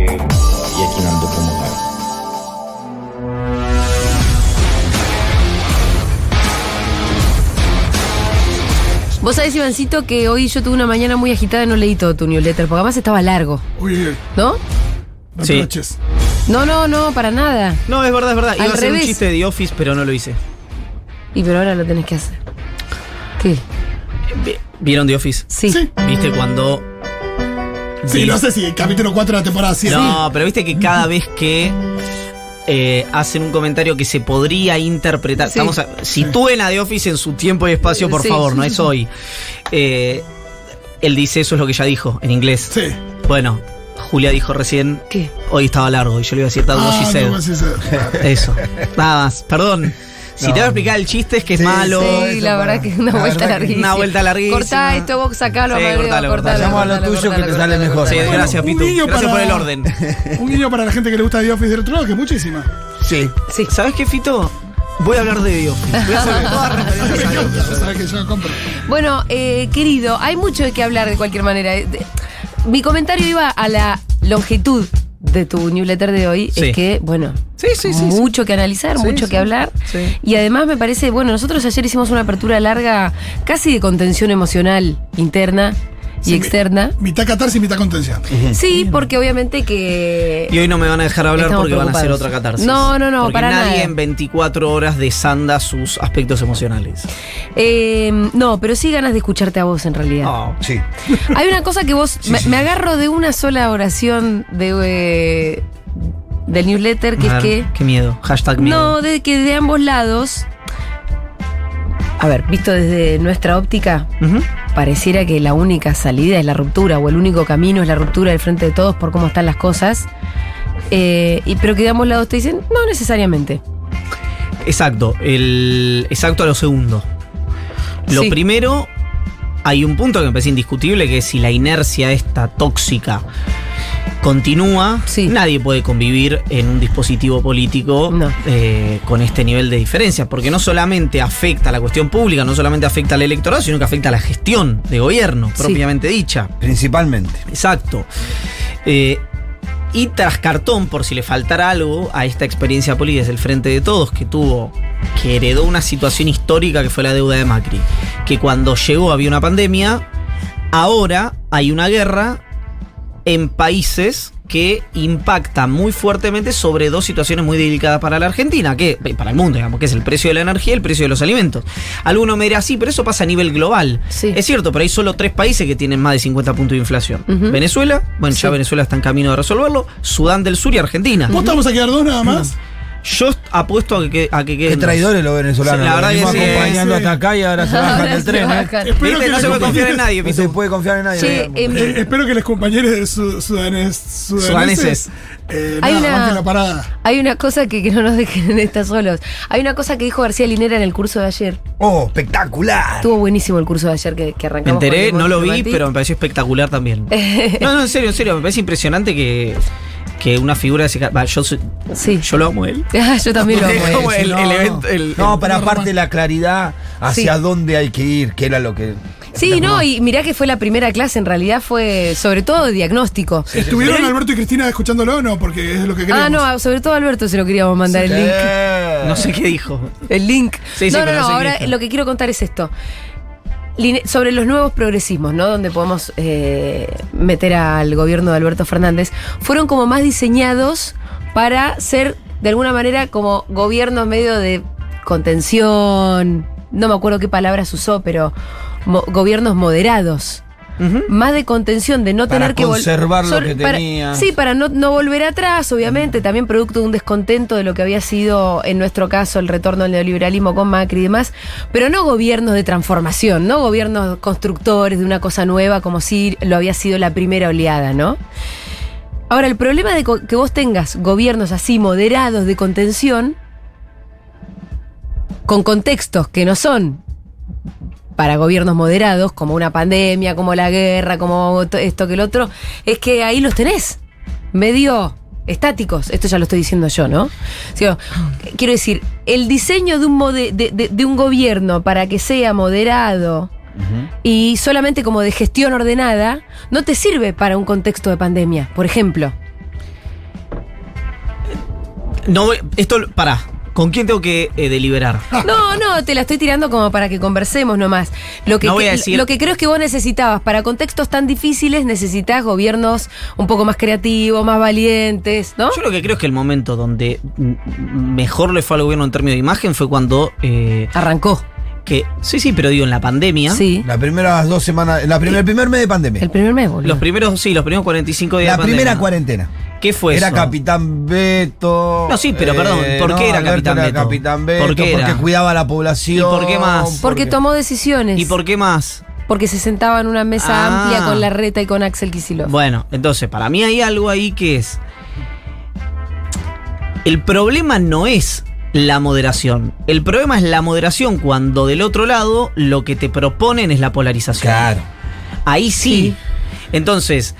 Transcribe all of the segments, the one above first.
ando como cara. Vos sabés, Ivancito, que hoy yo tuve una mañana muy agitada y no leí todo tu newsletter, porque además estaba largo, Uy, ¿no? Sí. No, no, no, para nada. No, es verdad, es verdad. Iba Al a hacer un revés. chiste de The Office, pero no lo hice. Y pero ahora lo tenés que hacer. ¿Qué? Vi- ¿Vieron The Office? Sí. Sí. ¿Viste cuando.? Sí, no sé si el capítulo 4 de la temporada 7. No, pero viste que cada vez que eh, hacen un comentario que se podría interpretar. Sí. Estamos a- sitúen a The Office en su tiempo y espacio, por Sí. favor, no es hoy. Eh, él dice eso es lo que ya dijo en inglés. Sí. Bueno, Julia dijo recién. ¿Qué? Hoy estaba largo y yo le iba a decir todo Ah, no. Eso. Nada más. Perdón. Si te voy a explicar el chiste es que es Sí, malo. Sí, la verdad que es una vuelta larguísima. Una vuelta larguísima. Cortá esto, vos sacalo, Sí, cortalo, cortalo. Vamos a lo tuyo que te sale mejor. Sí, gracias, un Pitu. guiño Gracias por para- el orden. Un guiño para la gente que le gusta The Office del otro lado, que es muchísima. Sí. Sí. ¿Sabes qué, Fito? Voy a hablar de Office. Voy a hacer todas que yo compro. Bueno, eh, querido, hay mucho de qué hablar de cualquier manera. Eh, Mi comentario iba a la longitud de tu newsletter de hoy. Sí. Es que, bueno, Sí, sí, sí. mucho que analizar, mucho que hablar. Y además me parece, bueno, nosotros ayer hicimos una apertura larga, casi de contención emocional interna y Sí, externa. Mitad catarsis, mitad contención. Sí, porque obviamente que. Y hoy no me van a dejar hablar Estamos porque van a hacer otra catarsis. No, no, no, porque para nadie nada. en 24 horas desanda sus aspectos emocionales. eh, no, pero sí ganas de escucharte a vos en realidad. Oh. Sí. Hay una cosa que vos. me, me agarro de una sola oración de, eh, del newsletter, que es que. Qué miedo. Hashtag miedo. No, de que de ambos lados. A ver, visto desde nuestra óptica, pareciera que la única salida es la ruptura, o el único camino es la ruptura del frente de todos por cómo están las cosas. Eh, y, pero que de ambos lados te dicen, no necesariamente. Exacto. El, exacto a lo segundo. Lo Sí. primero, hay un punto que me parece indiscutible, que es si la inercia esta tóxica continúa, Sí. nadie puede convivir en un dispositivo político No. eh, con este nivel de diferencia, porque no solamente afecta a la cuestión pública, no solamente afecta al electorado, sino que afecta a la gestión de gobierno, Sí. propiamente dicha. Principalmente. Exacto. Eh, y tras cartón, por si le faltara algo a esta experiencia política desde el frente de todos que tuvo, que heredó una situación histórica que fue la deuda de Macri, que cuando llegó había una pandemia, ahora hay una guerra en países que impactan muy fuertemente sobre dos situaciones muy delicadas para la Argentina, que eh, para el mundo, digamos, que es el precio de la energía y el precio de los alimentos. Alguno me dirá, sí, pero eso pasa a nivel global. Sí. Es cierto, pero hay solo tres países que tienen más de 50 puntos de inflación. Venezuela, bueno, ya. Venezuela está en camino de resolverlo, Sudán del Sur y Argentina. ¿Vos te vamos a quedar dos nada más? Yo apuesto a que, a que queden Qué traidores los venezolanos. Sí, la Los verdad que venimos sí, acompañando sí. hasta acá y ahora se bajan del tren. ¿eh? Espero que No se puede confiar en nadie, No se puede confiar en nadie. Che, em, Eh, espero que los compañeros su- sudanes, sudaneses, Sudaneses. eh, Hay nada, una- la parada. Hay una cosa que, que no nos dejen en estas solos. Hay una cosa que dijo García Linera en el curso de ayer. ¡Oh, espectacular! Estuvo buenísimo el curso de ayer que, que Me arrancamos. enteré, con no lo vi, Diplomatic. pero me pareció espectacular también. No, no, en serio, en serio, me parece impresionante que, que una figura de va, yo, soy- Sí. yo lo amo él. Ah, Yo también lo amo. Como él. el, el evento. el- no, el- para no, aparte Román. la claridad hacia Sí. dónde hay que ir, que era lo que. Sí, no, y mirá que fue la primera clase, en realidad fue sobre todo de diagnóstico. ¿Estuvieron Pero Alberto y Cristina escuchándolo o no? Porque es lo que queríamos. Ah, no, sobre todo a Alberto se lo queríamos mandar el link. No sé qué dijo. El link. Sí, sí, no, no, pero no, ahora lo que quiero contar es esto. Sobre los nuevos progresismos, ¿no? Donde podemos eh, meter al gobierno de Alberto Fernández, fueron como más diseñados para ser, de alguna manera, como gobiernos medio de contención. No me acuerdo qué palabras usó, pero gobiernos moderados. Más de contención, de no Para tener que vol- conservar lo que para- tenía. Sí, para no, no volver atrás, obviamente, también producto de un descontento de lo que había sido, en nuestro caso, el retorno del neoliberalismo con Macri y demás, pero no gobiernos de transformación, no gobiernos constructores de una cosa nueva como si lo había sido la primera oleada, ¿no? Ahora, el problema de que vos tengas gobiernos así moderados de contención, con contextos que no son para gobiernos moderados, como una pandemia, como la guerra, como to- esto que el otro, es que ahí los tenés, medio estáticos. Esto ya lo estoy diciendo yo, ¿no? O sea, quiero decir, el diseño de un, mode- de, de- de un gobierno para que sea moderado y solamente como de gestión ordenada, no te sirve para un contexto de pandemia, por ejemplo. No esto, pará. ¿Con quién tengo que eh, deliberar? No, no, te la estoy tirando como para que conversemos nomás. Lo que, No voy a que- decir- lo que creo es que vos necesitabas, para contextos tan difíciles, necesitas gobiernos un poco más creativos, más valientes, ¿no? Yo lo que creo es que el momento donde mejor le fue al gobierno en términos de imagen fue cuando. eh, Arrancó, que, sí, sí, pero digo, en la pandemia. sí. Las primeras dos semanas, la primer, el primer mes de pandemia. El primer mes, boludo. Los primeros, sí, los primeros 45 días La de primera pandemia. cuarentena. ¿Qué fue era eso? Capitán Beto. No, sí, pero perdón, ¿por qué era Alberto Capitán era Beto? Capitán Beto, ¿Por qué era? Porque cuidaba a la población. ¿Y por qué más? Porque tomó decisiones. ¿Y por qué más? Porque se sentaba en una mesa Ah. amplia con la reta y con Axel Kicillof. Bueno, entonces, para mí hay algo ahí que es. El problema no es la moderación. El problema es la moderación cuando del otro lado lo que te proponen es la polarización. Claro. Ahí sí. Entonces,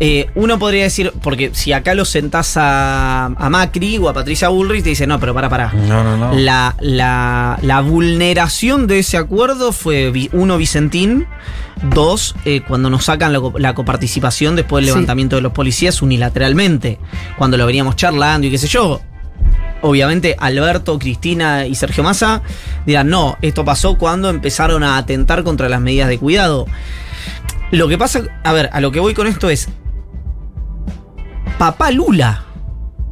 eh, uno podría decir, porque si acá lo sentás a, a Macri o a Patricia Bullrich, te dice, no, pero para, para. No, no, no. La, la- la vulneración de ese acuerdo fue, uno, Vicentín, dos, eh, cuando nos sacan la, co- la coparticipación después del Sí. levantamiento de los policías unilateralmente, cuando lo veníamos charlando y qué sé yo. Obviamente Alberto, Cristina y Sergio Massa dirán, no, esto pasó cuando empezaron a atentar contra las medidas de cuidado. Lo que pasa, a ver, a lo que voy con esto es, papá Lula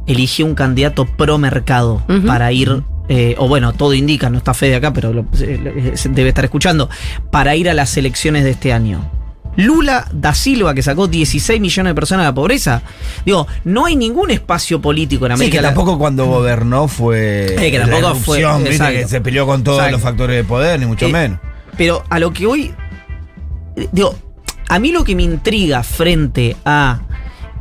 eligió un candidato pro mercado para ir, eh, o bueno, todo indica, no está Fede acá, pero lo- eh, se debe estar escuchando, para ir a las elecciones de este año. Lula da Silva, que sacó 16 millones de personas de la pobreza. Digo, no hay ningún espacio político en Sí, América que Latina. tampoco cuando gobernó fue. Eh, que la tampoco fue- erupción, ¿viste? exacto. que se peleó con todos Exacto. los factores de poder, ni mucho Eh, menos. Pero a lo que hoy. Digo, a mí lo que me intriga frente a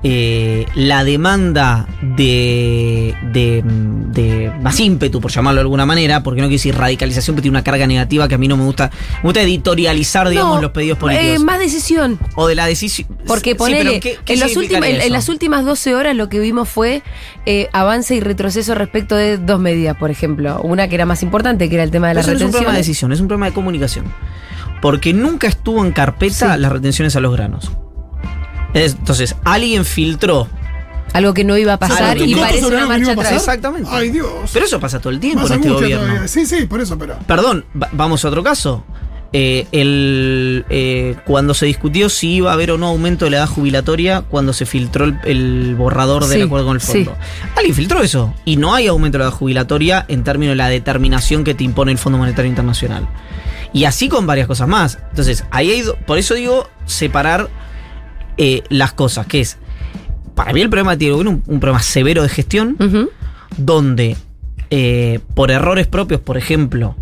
eh, la demanda de, de, de más ímpetu, por llamarlo de alguna manera, porque no quiero decir radicalización, pero tiene una carga negativa que a mí no me gusta. Me gusta editorializar, digamos, No, los pedidos eh, políticos. más decisión. o de la decisión. Porque ponele, pero ¿qué- qué en, los últimos- las últimas 12 horas lo que vimos fue eh, avance y retroceso respecto de dos medidas, por ejemplo. Una que era más importante, que era el tema de la no es un retención. problema de decisión, es un problema de comunicación. Porque nunca estuvo en carpeta Sí. las retenciones a los granos. Es- Entonces, alguien filtró Algo que no iba a pasar y no parece una algo que no marcha iba a atrás. pasar. Exactamente. Ay, Dios. Pero eso pasa todo el tiempo Más en este gobierno. todavía. Sí, sí, por eso, pero. Perdón, va- vamos a otro caso. Eh, el, eh, cuando se discutió si iba a haber o no aumento de la edad jubilatoria cuando se filtró el, el borrador del Sí, acuerdo con el sí. fondo. Alguien filtró eso. Y no hay aumento de la edad jubilatoria en términos de la determinación que te impone el Fondo Monetario Internacional. Y así con varias cosas más. Entonces, ahí hay por eso digo separar eh, las cosas, que es, para mí el problema tiene un, un problema severo de gestión, donde eh, por errores propios, por ejemplo,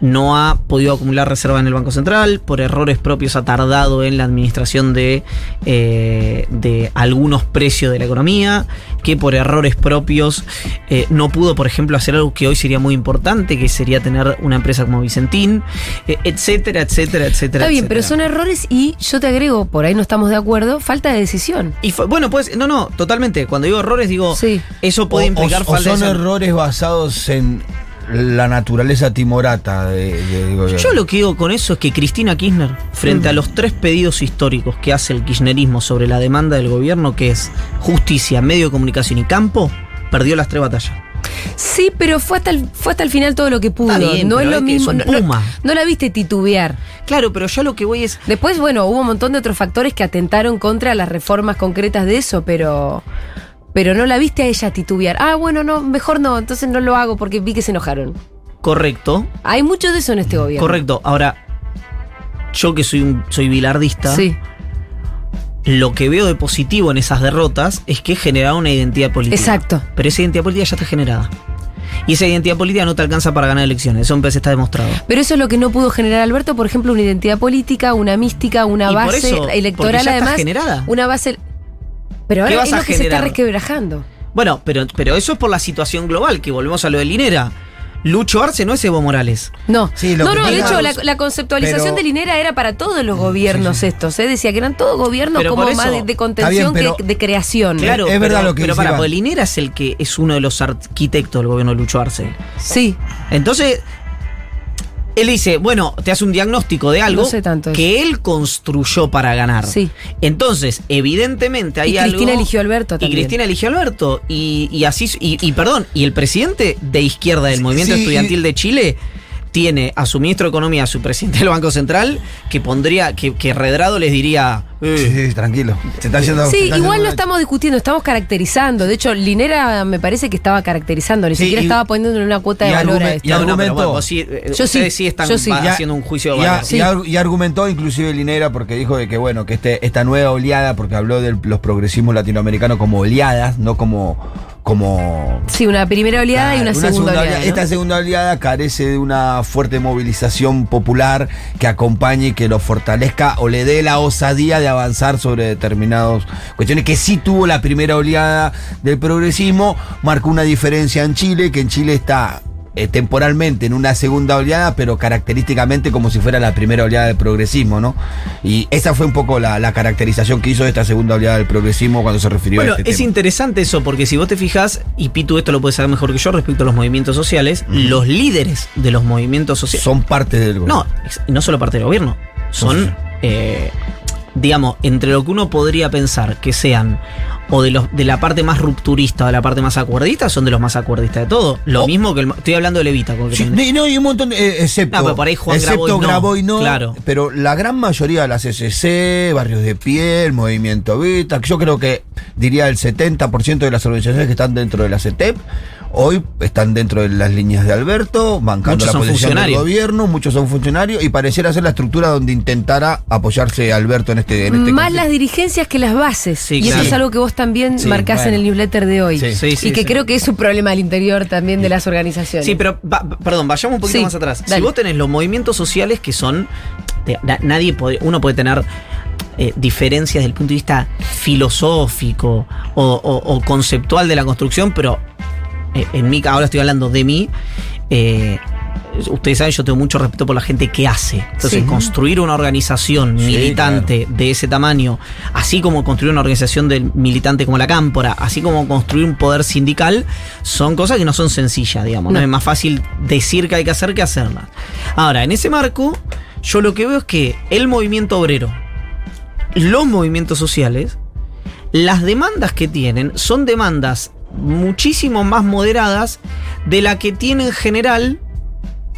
no ha podido acumular reserva en el Banco Central, por errores propios ha tardado en la administración de, eh, de algunos precios de la economía, que por errores propios eh, no pudo, por ejemplo, hacer algo que hoy sería muy importante, que sería tener una empresa como Vicentín, eh, etcétera, etcétera, etcétera. Está bien, pero son errores y yo te agrego, por ahí no estamos de acuerdo, falta de decisión. Y fue- bueno, pues, no, no, totalmente. Cuando digo errores, digo, Sí. eso puede O- implicar o, o falta de son errores basados en la naturaleza timorata de. Yo lo que digo con eso es que Cristina Kirchner, frente a los tres pedidos históricos que hace el kirchnerismo sobre la demanda del gobierno, que es justicia, medio de comunicación y campo, perdió las tres batallas. Sí, pero fue hasta el, fue hasta el final todo lo que pudo. Bien, no es lo es mismo. es No, no- no la viste titubear. Claro, pero yo lo que voy es. Después, bueno, hubo un montón de otros factores que atentaron contra las reformas concretas de eso, pero. Pero no la viste a ella titubear. Ah, bueno, no, mejor no, entonces no lo hago porque vi que se enojaron. Correcto, Hay mucho de eso en este gobierno. correcto. Ahora, yo que soy un soy bilardista, Sí. lo que veo de positivo en esas derrotas es que generaron una identidad política. Exacto. Pero esa identidad política ya está generada. Y esa identidad política no te alcanza para ganar elecciones. Eso vez está demostrado. Pero eso es lo que no pudo generar Alberto, por ejemplo, una identidad política, una mística, una Y por base eso, electoral, ya está además. generada. Una base. Pero ¿Qué ahora vas es a lo que se está generar? resquebrajando. Bueno, pero, pero eso es por la situación global, que volvemos a lo de Linera. Lucho Arce no es Evo Morales. No, Sí, lo no, que no, de hecho la, la conceptualización pero- de Linera era para todos los gobiernos estos, ¿eh? decía que eran todos gobiernos Pero como más de, de contención que de creación. Claro, es pero, verdad lo que Pero para, porque Linera es el que es uno de los arquitectos del gobierno de Lucho Arce. Sí, Entonces, Él dice, bueno, te hace un diagnóstico de algo No sé tanto que él construyó para ganar. Sí. Entonces, evidentemente hay Y algo. Cristina eligió a Alberto Y también. Cristina eligió a Alberto. Y, y así. Y, y perdón, y el presidente de izquierda del movimiento sí, estudiantil y- de Chile tiene a su ministro de Economía, a su presidente del Banco Central, que pondría, que, que Redrado les diría. eh, Sí, sí, tranquilo. Se está haciendo. se Sí, está igual no estamos discutiendo, estamos caracterizando. De hecho, Linera me parece que estaba caracterizando, ni Sí, siquiera y- estaba poniéndole una cuota de valor a esto. y no, no, pero argumentó. bueno, vos sí, Yo ustedes sí, sí están yo haciendo un juicio de valor. y ar- y argumentó inclusive Linera porque dijo de que bueno que este, esta nueva oleada porque habló de los progresismos latinoamericanos como oleadas no como como Sí, una primera oleada y una, segunda, oleada. ¿no? Esta segunda oleada carece de una fuerte movilización popular que acompañe y que lo fortalezca o le dé la osadía de avanzar sobre determinadas cuestiones que sí tuvo la primera oleada del progresismo, marcó una diferencia en Chile, que en Chile está eh, temporalmente en una segunda oleada, pero característicamente como si fuera la primera oleada del progresismo, ¿no? Y esa fue un poco la, la caracterización que hizo de esta segunda oleada del progresismo cuando se refirió Bueno, a este es tema. interesante eso, porque si vos te fijas, y Pitu esto lo puede saber mejor que yo respecto a los movimientos sociales, los líderes de los movimientos sociales. Son parte del No, ex- no solo parte del gobierno. Son, eh, digamos, entre lo que uno podría pensar que sean o de los de la parte más rupturista o de la parte más acuerdista, son de los más acuerdistas de todo. Lo Oh. mismo que el, estoy hablando de Levita. Sí, no, y un montón, eh, excepto, No, pero por ahí Juan excepto Graboy no. No, Claro. pero la gran mayoría de las SC, Barrios de Piel, Movimiento Vita, yo creo que diría el 70% de las organizaciones que están dentro de la CETEP, hoy están dentro de las líneas de Alberto, bancando Muchos la son posición del gobierno, muchos son funcionarios, y pareciera ser la estructura donde intentará apoyarse Alberto en este, en este Más las dirigencias que las bases. Sí, y eso es algo que vos también Sí, marcás en el newsletter de hoy. Sí. Sí, sí, y que sí. creo que es un problema al interior también de las organizaciones. Sí, pero, va- perdón, vayamos un poquito Sí, más atrás. dale. Si vos tenés los movimientos sociales que son. te- na- nadie puede, uno puede tener eh, diferencias desde el punto de vista filosófico o, o- o conceptual de la construcción, pero en mí, ahora estoy hablando de mí. eh, Ustedes saben, yo tengo mucho respeto por la gente que hace. Entonces, Sí. construir una organización Sí, militante de ese tamaño, así como construir una organización del militante como la Cámpora, así como construir un poder sindical, son cosas que no son sencillas, digamos. No, No. es más fácil decir que hay que hacer que hacerlas. Ahora, en ese marco, yo lo que veo es que el movimiento obrero, los movimientos sociales, las demandas que tienen son demandas muchísimo más moderadas de la que tiene en general,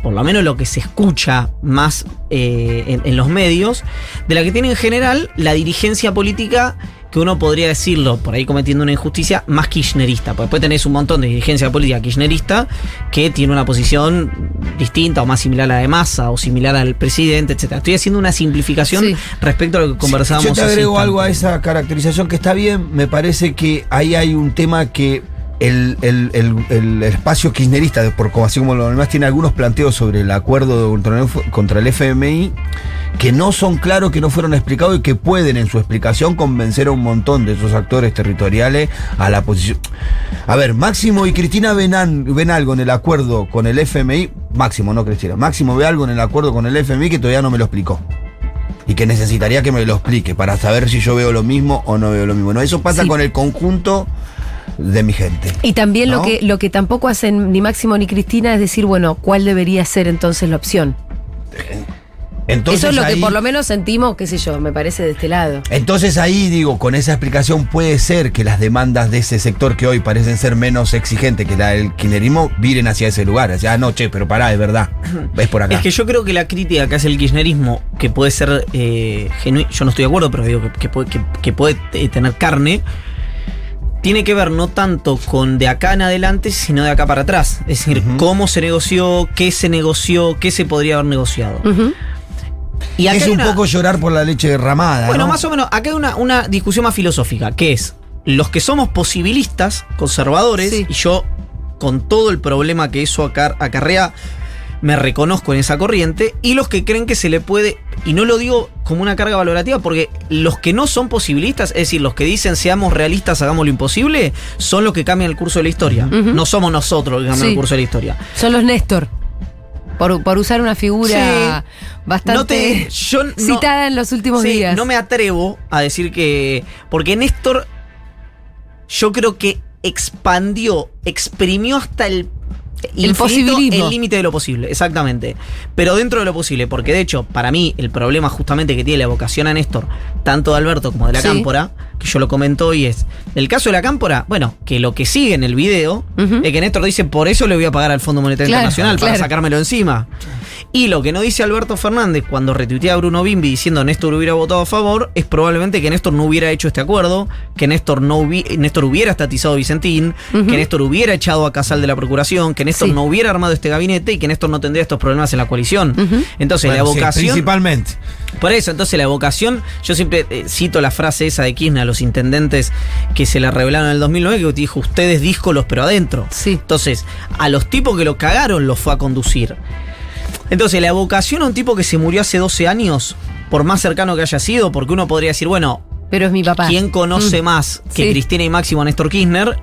por lo menos lo que se escucha más eh, en, en los medios, de la que tiene en general la dirigencia política que uno podría decirlo, por ahí cometiendo una injusticia, más kirchnerista. Porque después tenés un montón de dirigencia política kirchnerista que tiene una posición distinta o más similar a la de Massa o similar al presidente, etc. Estoy haciendo una simplificación Sí. respecto a lo que conversábamos Yo te agrego algo a esa caracterización que está bien. Me parece que ahí hay un tema que el, el- el- el espacio kirchnerista, por como así como lo demás, tiene algunos planteos sobre el acuerdo contra el, F- contra el FMI que no son claros, que no fueron explicados y que pueden en su explicación convencer a un montón de esos actores territoriales a la posición. A ver, Máximo y Cristina ven, ven algo en el acuerdo con el FMI, Máximo, no Cristina, Máximo ve algo en el acuerdo con el FMI que todavía no me lo explicó y que necesitaría que me lo explique para saber si yo veo lo mismo o no veo lo mismo. No, eso pasa Sí. con el conjunto de mi gente. Y también lo que lo que tampoco hacen ni Máximo ni Cristina es decir, bueno, ¿cuál debería ser entonces la opción? Entonces Eso es lo ahí, que por lo menos sentimos, qué sé yo, me parece de este lado. Entonces ahí digo, con esa explicación puede ser que las demandas de ese sector que hoy parecen ser menos exigentes que la del kirchnerismo viren hacia ese lugar. O sea, ah, no, che, pero pará, es verdad. Es por acá. Es que yo creo que la crítica que hace el kirchnerismo, que puede ser eh, genuina, yo no estoy de acuerdo, pero digo que, que puede, que- que puede, eh, tener carne, tiene que ver no tanto con de acá en adelante, sino de acá para atrás. Es decir, cómo se negoció, qué se negoció, qué se podría haber negociado. Ujú. Y acá es un una- poco llorar por la leche derramada. Bueno, ¿no? más o menos, acá hay una, una discusión más filosófica, que es los que somos posibilistas, conservadores, Sí. y yo, con todo el problema que eso acar- acarrea, me reconozco en esa corriente, y los que creen que se le puede, y no lo digo como una carga valorativa, porque los que no son posibilistas, es decir, los que dicen seamos realistas, hagamos lo imposible, son los que cambian el curso de la historia. No somos nosotros los que cambian Sí. el curso de la historia. Son los Néstor. Por, por usar una figura bastante No te- yo no- citada en los últimos Sí, días. No me atrevo a decir que. Porque Néstor, yo creo que expandió, exprimió hasta el. El posibilismo. El límite de lo posible, exactamente. Pero dentro de lo posible, porque de hecho, para mí, el problema justamente que tiene la evocación a Néstor, tanto de Alberto como de la Sí. Cámpora, que yo lo comento hoy, es. El caso de la Cámpora, bueno, que lo que sigue en el video es que Néstor dice: Por eso le voy a pagar al Fondo Monetario Claro, Internacional, para sacármelo encima. Y lo que no dice Alberto Fernández cuando retuitea a Bruno Bimbi diciendo Néstor hubiera votado a favor es probablemente que Néstor no hubiera hecho este acuerdo, que Néstor no hubi- Néstor hubiera estatizado a Vicentín, que Néstor hubiera echado a Casal de la Procuración, que Néstor Sí. no hubiera armado este gabinete y que Néstor no tendría estos problemas en la coalición. Entonces Bueno, la sí, evocación... principalmente. Por eso, entonces la evocación, yo siempre eh, cito la frase esa de Kirchner a los intendentes que se la revelaron en el 2009, que dijo, ustedes díscolos pero adentro. Sí. Entonces, a los tipos que lo cagaron los fue a conducir. Entonces, la evocación a un tipo que se murió hace 12 años, por más cercano que haya sido, porque uno podría decir, bueno, Pero es mi papá. ¿quién conoce Mm. más que Sí. Cristina y Máximo a Néstor Kirchner?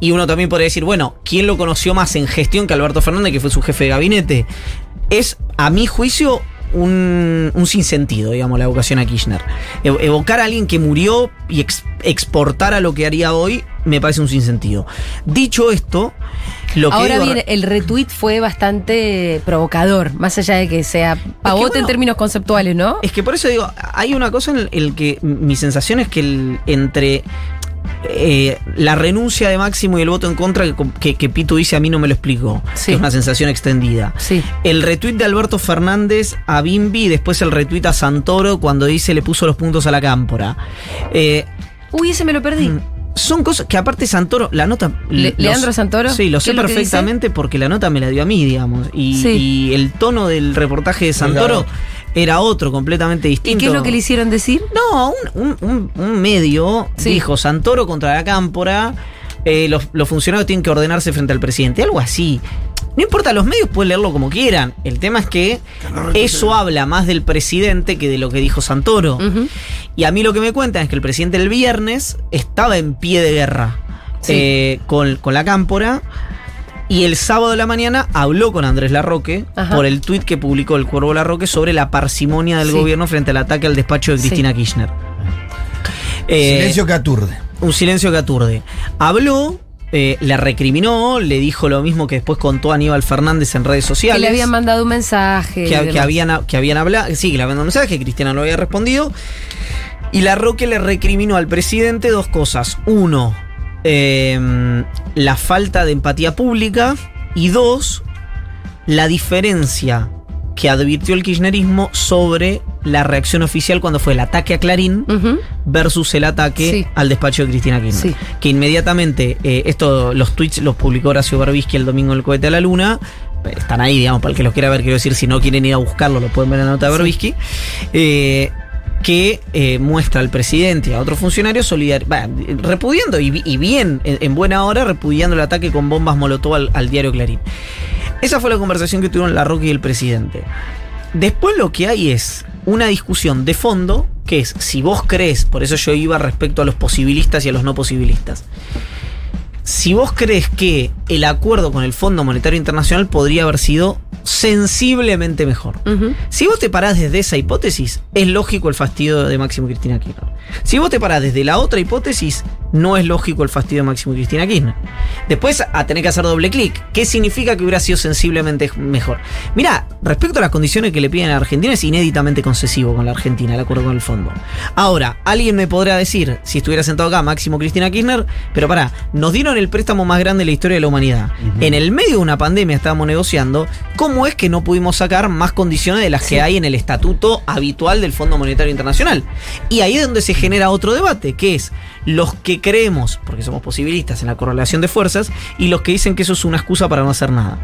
Y uno también podría decir, bueno, ¿quién lo conoció más en gestión que Alberto Fernández, que fue su jefe de gabinete? Es, a mi juicio, un, un sinsentido, digamos, la evocación a Kirchner. Ev- Evocar a alguien que murió y ex- exportar a lo que haría hoy me parece un sinsentido. Dicho esto, lo que Ahora digo- bien, el retweet fue bastante provocador, más allá de que sea pavote bueno, en términos conceptuales, ¿no? Es que por eso digo, hay una cosa en el que mi sensación es que el- entre eh, la renuncia de Máximo y el voto en contra que, que, que Pitu dice a mí no me lo explicó. Sí. que es una sensación extendida. Sí. El retweet de Alberto Fernández a Bimbi y después el retweet a Santoro cuando dice le puso los puntos a la cámpora. Eh, Uy, ese me lo perdí. Mm, son cosas que aparte Santoro, la nota... Le- los- ¿Leandro Santoro? Sí, lo ¿Qué sé lo perfectamente porque la nota me la dio a mí, digamos. Y, Sí. y el tono del reportaje de Santoro era otro, completamente ¿Y distinto. qué es lo que le hicieron decir? No, un, un- un- un medio Sí. dijo Santoro contra la cámpora, eh, los, los funcionarios tienen que ordenarse frente al presidente, algo así. No importa, los medios pueden leerlo como quieran. El tema es que eso habla más del presidente que de lo que dijo Santoro. Y a mí lo que me cuentan es que el presidente el viernes estaba en pie de guerra Sí. eh, con, con la cámpora. Y el sábado de la mañana habló con Andrés Larroque Ajá. por el tuit que publicó el Cuervo Larroque sobre la parsimonia del Sí. gobierno frente al ataque al despacho de Sí. Cristina Kirchner. Eh, Silencio que aturde. un silencio que aturde. Habló, eh, le recriminó, le dijo lo mismo que después contó Aníbal Fernández en redes Que sociales. le habían mandado un mensaje. que, que habían, que habían hablado, sí, que le habían mandado un mensaje, que Cristiana no había respondido. Y la Roque le recriminó al presidente dos cosas. Uno, eh, la falta de empatía pública. Y dos, la diferencia que advirtió el kirchnerismo sobre la reacción oficial cuando fue el ataque a Clarín versus el ataque Sí. al despacho de Cristina Kirchner. Sí. Que inmediatamente, eh, esto, los tweets los publicó Horacio Berbisky el domingo en el cohete a la luna. Están ahí, digamos, para el que los quiera ver, quiero decir, si no quieren ir a buscarlo, lo pueden ver en la nota de Sí. Berbisky. Eh, que eh, muestra al presidente y a otros funcionarios solidar repudiando y, bi- y bien, en, en buena hora, repudiando el ataque con bombas molotov al, diario Clarín. Esa fue la conversación que tuvieron la Roque y el presidente. Después lo que hay es una discusión de fondo, que es si vos crees, por eso yo iba respecto a los posibilistas y a los no posibilistas. Si vos crees que el acuerdo con el Fondo Monetario Internacional podría haber sido sensiblemente mejor. Si vos te parás desde esa hipótesis, es lógico el fastidio de Máximo Cristina Kirchner. Si vos te parás desde la otra hipótesis, no es lógico el fastidio de Máximo Cristina Kirchner. Después, a tener que hacer doble clic. ¿Qué significa que hubiera sido sensiblemente mejor? Mira, respecto a las condiciones que le piden a la Argentina, es inéditamente concesivo con la Argentina, el acuerdo con el fondo. Ahora, alguien me podrá decir, si estuviera sentado acá, Máximo Cristina Kirchner, pero pará, nos dieron el préstamo más grande de la historia de la humanidad. En el medio de una pandemia estábamos negociando, ¿cómo es que no pudimos sacar más condiciones de las que hay en el estatuto habitual del Fondo Monetario Internacional? Y ahí es donde se genera otro debate, que es los que creemos, porque somos posibilistas en la correlación de fuerzas, y los que dicen que eso es una excusa para no hacer nada.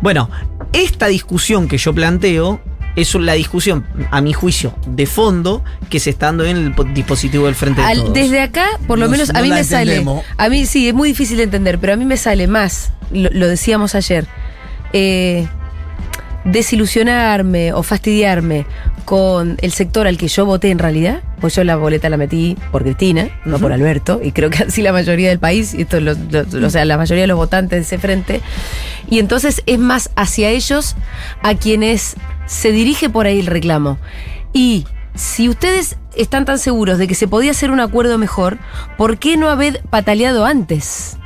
Bueno, esta discusión que yo planteo es la discusión, a mi juicio, de fondo que se está dando en el po- dispositivo del frente de todos. desde acá, por lo No- menos a no mí me sale. A mí sí, es muy difícil de entender, pero a mí me sale más, lo, lo decíamos ayer, eh, desilusionarme o fastidiarme con el sector al que yo voté en realidad, pues yo la boleta la metí por Cristina, no por Alberto, y creo que así la mayoría del país, y esto lo- lo- o sea, la mayoría de los votantes de ese frente, y entonces es más hacia ellos a quienes se dirige por ahí el reclamo. Y si ustedes están tan seguros de que se podía hacer un acuerdo mejor, ¿por qué no haber pataleado antes?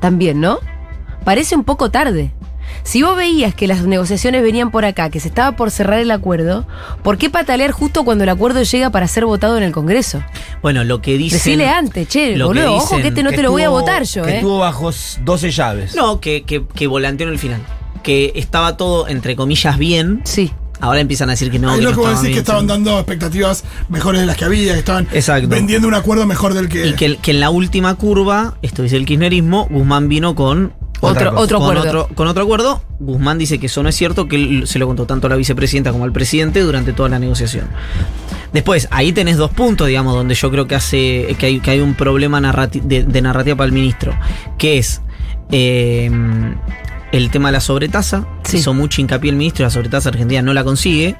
También, ¿no? Parece un poco tarde. Si vos veías que las negociaciones venían por acá, que se estaba por cerrar el acuerdo, ¿por qué patalear justo cuando el acuerdo llega para ser votado en el Congreso? Bueno, lo que dicen. Decile antes, che, lo que boludo, ojo dicen que este no Que te lo voy a estuvo- votar yo, Que ¿eh? estuvo bajo 12 llaves. No, que, que, que volanteó en el final. Que estaba todo, entre comillas, bien. Sí. Ahora empiezan a decir que no. Ahí que lo no que vos estaba decís que bien, estaban sí. dando expectativas mejores de las que había, que estaban Exacto. vendiendo un acuerdo mejor del que. Y que, que en la última curva, esto dice el kirchnerismo, Guzmán vino con Otro, otro con, acuerdo. otro, con otro acuerdo. Guzmán dice que eso no es cierto, que él se lo contó tanto a la vicepresidenta como al presidente durante toda la negociación. Después, ahí tenés dos puntos, digamos, donde yo creo que hace que hay, que hay un problema narrati- de, de narrativa para el ministro, que es eh, el tema de la sobretasa. Sí. Hizo mucho hincapié el ministro, la sobretasa argentina no la consigue.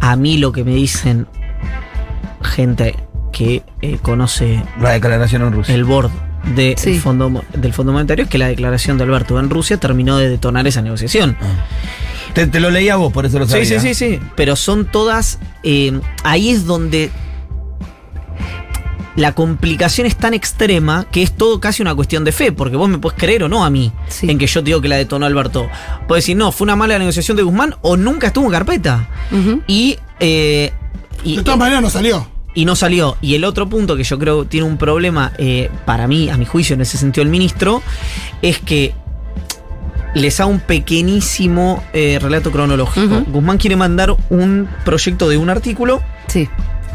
A mí lo que me dicen gente que eh, conoce La declaración en Rusia. el board de Sí. el fondo, del Fondo Monetario es que la declaración de Alberto en Rusia terminó de detonar esa negociación. Te, te lo leía vos, por eso lo sabía. Sí, sí, sí, sí. Pero son todas. eh, ahí es donde. La complicación es tan extrema que es todo casi una cuestión de fe, porque vos me puedes creer o no a mí Sí. en que yo te digo que la detonó Alberto. Puedes decir, no, fue una mala negociación de Guzmán o nunca estuvo en carpeta. Y, eh, y, de todas maneras no salió. Y no salió. Y el otro punto que yo creo tiene un problema, eh, para mí, a mi juicio, en ese sentido, el ministro, es que les da un pequeñísimo eh, relato cronológico. Guzmán quiere mandar un proyecto de un artículo Sí.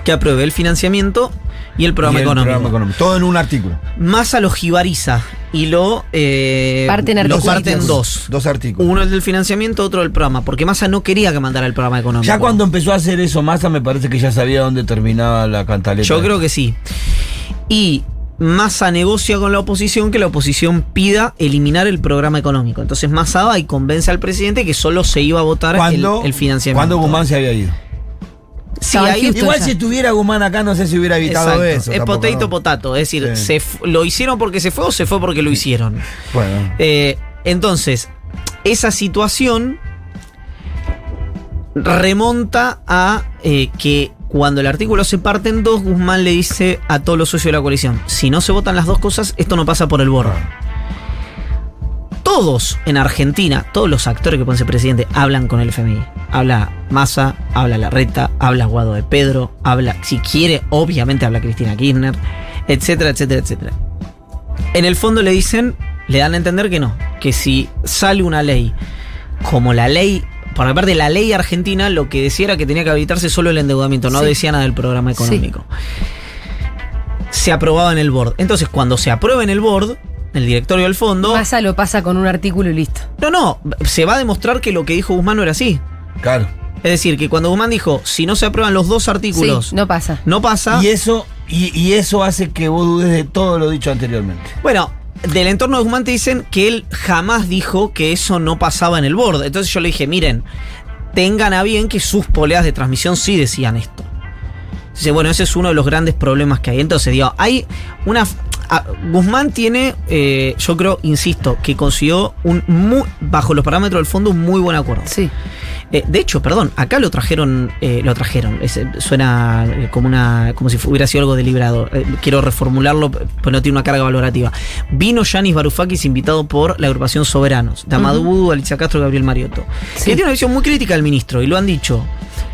que apruebe el financiamiento y el programa, Y el económico. programa económico. Todo en un artículo. Massa lo jibariza y lo, eh, Parte en lo artículos. parte en dos. Dos artículos. Uno el del financiamiento, otro del programa. Porque Massa no quería que mandara el programa económico. Ya cuando empezó a hacer eso Massa, me parece que ya sabía dónde terminaba la cantaleta. Yo creo que sí. Y Massa negocia con la oposición que la oposición pida eliminar el programa económico. Entonces Massa va y convence al presidente que solo se iba a votar el, ¿Cuándo, el financiamiento. cuando Guzmán se había ido? Sí, ahí Houston Igual ya. si estuviera Guzmán acá, no sé si hubiera evitado Exacto. eso. Es tampoco, potato ¿no? potato. Es decir, Sí. se ¿lo hicieron porque se fue o se fue porque lo hicieron? Bueno. Eh, entonces, esa situación remonta a eh, que cuando el artículo se parte en dos, Guzmán le dice a todos los socios de la coalición, si no se votan las dos cosas, esto no pasa por el borro. Todos en Argentina, todos los actores que pueden ser presidente, hablan con el FMI. Habla Massa, habla Larreta, habla Guado de Pedro, habla, si quiere, obviamente habla Cristina Kirchner, etcétera, etcétera, etcétera. En el fondo le dicen, le dan a entender que no, que si sale una ley como la ley, por parte de la ley argentina, lo que decía era que tenía que habilitarse solo el endeudamiento, no Sí. decía nada del programa Sí. económico. Se aprobaba en el board. Entonces, cuando se aprueba en el board, el directorio del fondo, Massa lo pasa con un artículo y listo. no, no, se va a demostrar que lo que dijo Guzmán no era así. Claro. Es decir, que cuando Guzmán dijo, si no se aprueban los dos artículos, Sí, no pasa. no pasa. Y eso, y, y eso hace que vos dudes de todo lo dicho anteriormente. Bueno, del entorno de Guzmán te dicen que él jamás dijo que eso no pasaba en el board. Entonces yo le dije, miren, tengan a bien que sus poleas de transmisión sí decían esto. Dice, bueno, ese es uno de los grandes problemas que hay. Entonces, digo, hay una. A- Guzmán tiene, eh, yo creo, insisto, que consiguió un muy, bajo los parámetros del fondo un muy buen acuerdo. Sí. Eh, de hecho, perdón, acá lo trajeron, eh, lo trajeron. es, suena como una, como si hubiera sido algo deliberado. Eh, quiero reformularlo, pues no tiene una carga valorativa. Vino Yanis Varoufakis invitado por la agrupación Soberanos, de Amadou Budu, Alicia Castro y Gabriel Mariotto. Sí. Que tiene una visión muy crítica del ministro, y lo han dicho,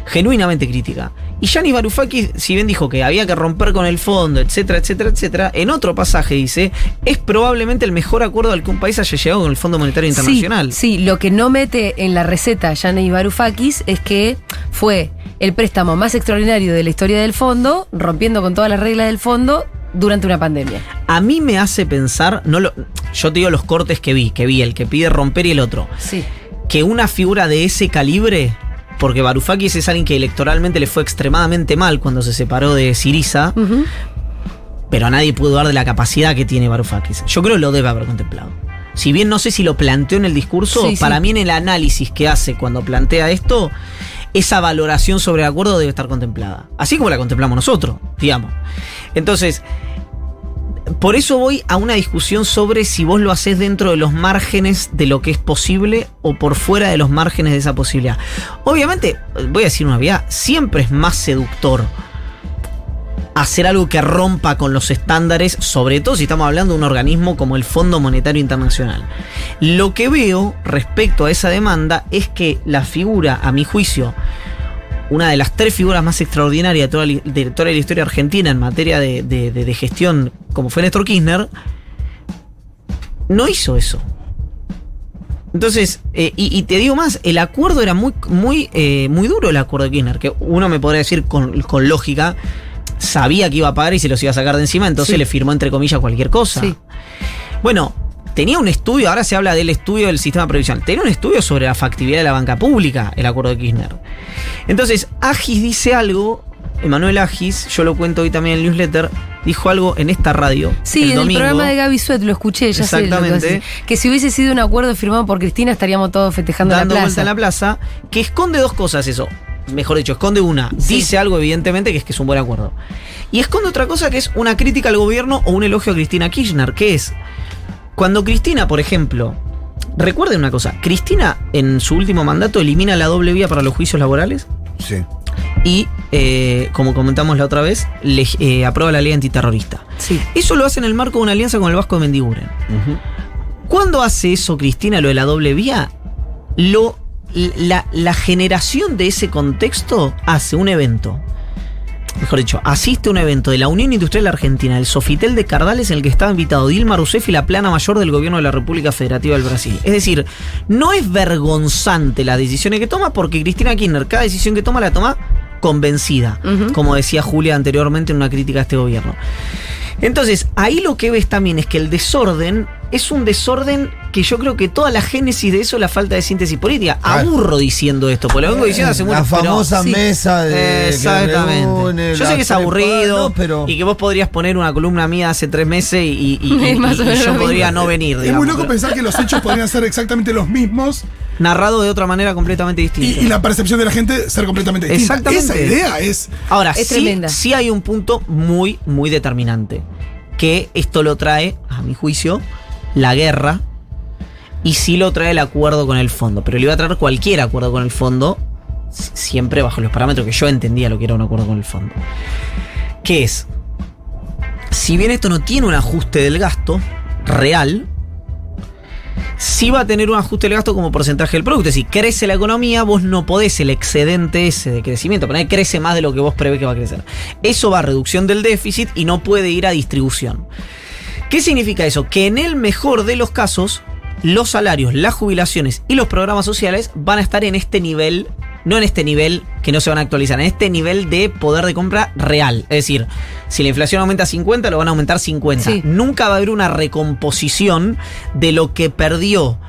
genuinamente crítica. Y Yanis Varoufakis, si bien dijo que había que romper con el fondo, etcétera, etcétera, etcétera, en otro pasaje dice, es probablemente el mejor acuerdo al que un país haya llegado con el Fondo Monetario Internacional. Sí, sí, lo que no mete en la receta Yannis Varoufakis es que fue el préstamo más extraordinario de la historia del fondo, rompiendo con todas las reglas del fondo durante una pandemia. A mí me hace pensar, no lo, yo te digo los cortes que vi, que vi el que pide romper y el otro, Sí. que una figura de ese calibre, porque Varoufakis es alguien que electoralmente le fue extremadamente mal cuando se separó de Siriza, pero a nadie pudo dudar de la capacidad que tiene Varoufakis. Yo creo que lo debe haber contemplado. Si bien no sé si lo planteó en el discurso, Sí, sí. para mí en el análisis que hace cuando plantea esto, esa valoración sobre el acuerdo debe estar contemplada. Así como la contemplamos nosotros, digamos. Entonces, por eso voy a una discusión sobre si vos lo haces dentro de los márgenes de lo que es posible o por fuera de los márgenes de esa posibilidad. Obviamente, voy a decir una vía, siempre es más seductor hacer algo que rompa con los estándares, sobre todo si estamos hablando de un organismo como el Fondo Monetario Internacional. Lo que veo respecto a esa demanda es que la figura, a mi juicio, una de las tres figuras más extraordinarias de toda, la- de toda la historia argentina en materia de, de- gestión, como fue Néstor Kirchner, no hizo eso. Entonces, eh, y, y te digo más, el acuerdo era muy, muy, eh, muy duro el acuerdo de Kirchner, que uno me podría decir con, con lógica, sabía que iba a pagar y se los iba a sacar de encima, entonces Sí. le firmó entre comillas cualquier cosa. Sí. Bueno, tenía un estudio, ahora se habla del estudio del sistema previsional, tenía un estudio sobre la factibilidad de la banca pública, el acuerdo de Kirchner. Entonces, Agis dice algo, Emanuel Agis, yo lo cuento hoy también en el newsletter, dijo algo en esta radio. Sí, el en domingo. el programa de Gaby Suet lo escuché, ya sé. lo que Exactamente. decís. Que si hubiese sido un acuerdo firmado por Cristina estaríamos todos festejando dando la vuelta plaza. en la plaza, que esconde dos cosas eso. Mejor dicho, esconde una. Sí. Dice algo, evidentemente, que es que es un buen acuerdo. Y esconde otra cosa que es una crítica al gobierno o un elogio a Cristina Kirchner, que es cuando Cristina, por ejemplo, recuerden una cosa, Cristina en su último mandato elimina la doble vía para los juicios laborales Sí. y, eh, como comentamos la otra vez, le- eh, aprueba la ley antiterrorista. Sí. Eso lo hace en el marco de una alianza con el Vasco de Mendiguren. Ujú. ¿Cuándo hace eso Cristina, lo de la doble vía? Lo, la, la generación de ese contexto hace un evento. Mejor dicho, asiste a un evento de la Unión Industrial Argentina, el Sofitel de Cardales, en el que estaba invitado Dilma Rousseff y la plana mayor del gobierno de la República Federativa del Brasil. Es decir, no es vergonzante las decisiones que toma, porque Cristina Kirchner, cada decisión que toma, la toma convencida, como decía Julia anteriormente en una crítica a este gobierno. Entonces, ahí lo que ves también es que el desorden es un desorden que yo creo que toda la génesis de eso es la falta de síntesis política. Claro. Aburro diciendo esto, porque lo vengo diciendo hace mucho La pero- famosa sí. mesa de. Exactamente. reúne Yo sé que es aburrido pero. y que vos podrías poner una columna mía hace tres meses y, y- y- y- Más o y menos yo podría no venir. Es digamos, muy loco pero pensar que los hechos podrían ser exactamente los mismos Narrado de otra manera completamente y, distinta. y la percepción de la gente ser completamente distinta. Exactamente. Esa idea es. Ahora, Es sí, tremenda. sí hay un punto muy, muy determinante. Que esto lo trae, a mi juicio, la guerra. Y sí lo trae el acuerdo con el fondo. Pero le iba a traer cualquier acuerdo con el fondo. Siempre bajo los parámetros que yo entendía lo que era un acuerdo con el fondo. Que es. Si bien esto no tiene un ajuste del gasto real. Sí va a tener un ajuste del gasto como porcentaje del producto. Si crece la economía, vos no podés el excedente ese de crecimiento, poner crece más de lo que vos prevés que va a crecer. Eso va a reducción del déficit y no puede ir a distribución. ¿Qué significa eso? Que en el mejor de los casos, los salarios, las jubilaciones y los programas sociales van a estar en este nivel, no en este nivel que no se van a actualizar, en este nivel de poder de compra real. Es decir, si la inflación aumenta a 50, lo van a aumentar 50. Sí. Nunca va a haber una recomposición de lo que perdió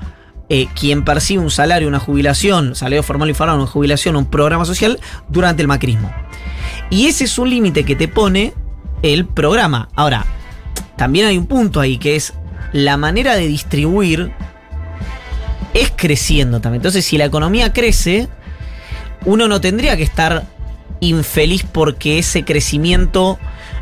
eh, quien percibe un salario, una jubilación, salario formal y formal, una jubilación, un programa social durante el macrismo. Y ese es un límite que te pone el programa. Ahora, también hay un punto ahí que es la manera de distribuir es creciendo también. Entonces, si la economía crece, uno no tendría que estar infeliz porque ese crecimiento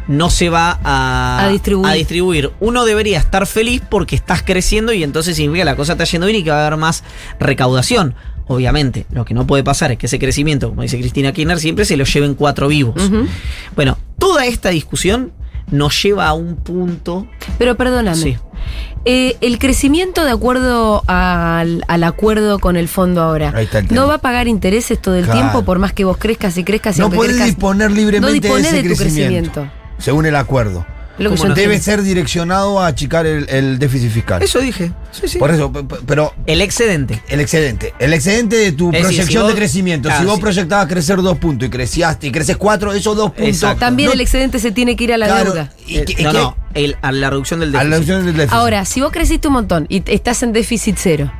no se va a, A distribuir. a distribuir. Uno debería estar feliz porque estás creciendo y entonces significa que la cosa está yendo bien y que va a haber más recaudación. Obviamente, lo que no puede pasar es que ese crecimiento, como dice Cristina Kirchner, siempre se lo lleven cuatro vivos. Bueno, toda esta discusión nos lleva a un punto. Pero perdóname. Sí. Eh, el crecimiento de acuerdo al, al acuerdo con el fondo ahora, Ahí está el ¿no va a pagar intereses todo el Claro. tiempo por más que vos crezcas y crezcas y No puedes crezcas- disponer no libremente de ese de tu crecimiento, crecimiento. según el acuerdo. Lo. Debe ser direccionado a achicar el, el déficit fiscal. Eso dije. Sí, sí. Por eso, pero El excedente. el excedente. El excedente de tu Es proyección si vos- de crecimiento. claro, si vos sí. proyectabas crecer dos puntos y crecíaste y creces cuatro, esos dos puntos. Exacto. También no- el excedente se tiene que ir a la claro, deuda. y que- y no, que- no, el- a la reducción del a la déficit. reducción del déficit. Ahora, si vos creciste un montón y estás en déficit cero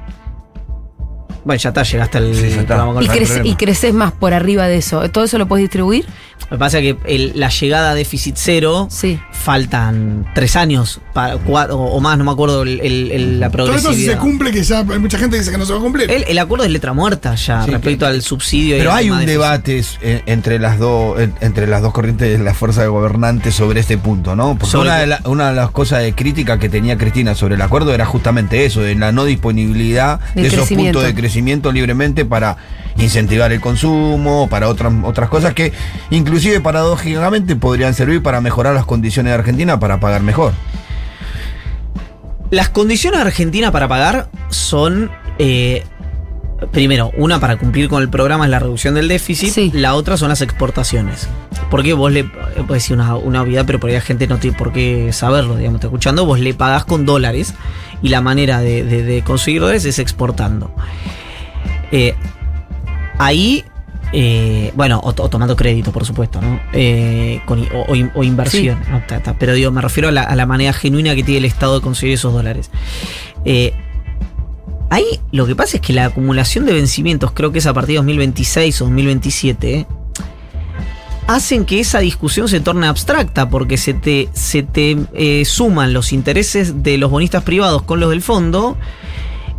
Bueno, ya está, llegaste al Sí, ya está. programa con y, crece- y creces más por arriba de eso, ¿todo eso lo puedes distribuir? Lo que pasa es que el- la llegada a déficit cero Sí. faltan tres años para, cuatro, o más, no me acuerdo el- el- el- la Todo eso si progresividad. se cumple, que ya hay mucha gente que dice que no se va a cumplir. el, el acuerdo es letra muerta ya Sí, respecto al subsidio. y Pero hay un de debate eh, entre las dos en- entre las dos corrientes de la fuerza de gobernantes sobre este punto, ¿no? Porque una de, la- una de las cosas de crítica que tenía Cristina sobre el acuerdo era justamente eso, de la no disponibilidad de esos puntos de crecimiento libremente para incentivar el consumo, para otras otras cosas que inclusive paradójicamente podrían servir para mejorar las condiciones de Argentina para pagar mejor. Las condiciones de Argentina para pagar son. eh, primero, una para cumplir con el programa es la reducción del déficit, Sí. la otra son las exportaciones. Porque vos le. Puedes decir una, una obviedad, pero por ahí la gente no tiene por qué saberlo, digamos, está escuchando. Vos le pagás con dólares y la manera de, de- de conseguir dólares es exportando. Eh, ahí. Eh, bueno, o, o tomando crédito, por supuesto, ¿no? Eh, con o, o in- o inversión. ¿no? Ta, ta. Pero digo, me refiero a la, a la manera genuina que tiene el Estado de conseguir esos dólares. Eh, ahí lo que pasa es que la acumulación de vencimientos, creo que es a partir de 2026 o 2027, ¿eh? hacen que esa discusión se torne abstracta porque se te, se te eh, suman los intereses de los bonistas privados con los del fondo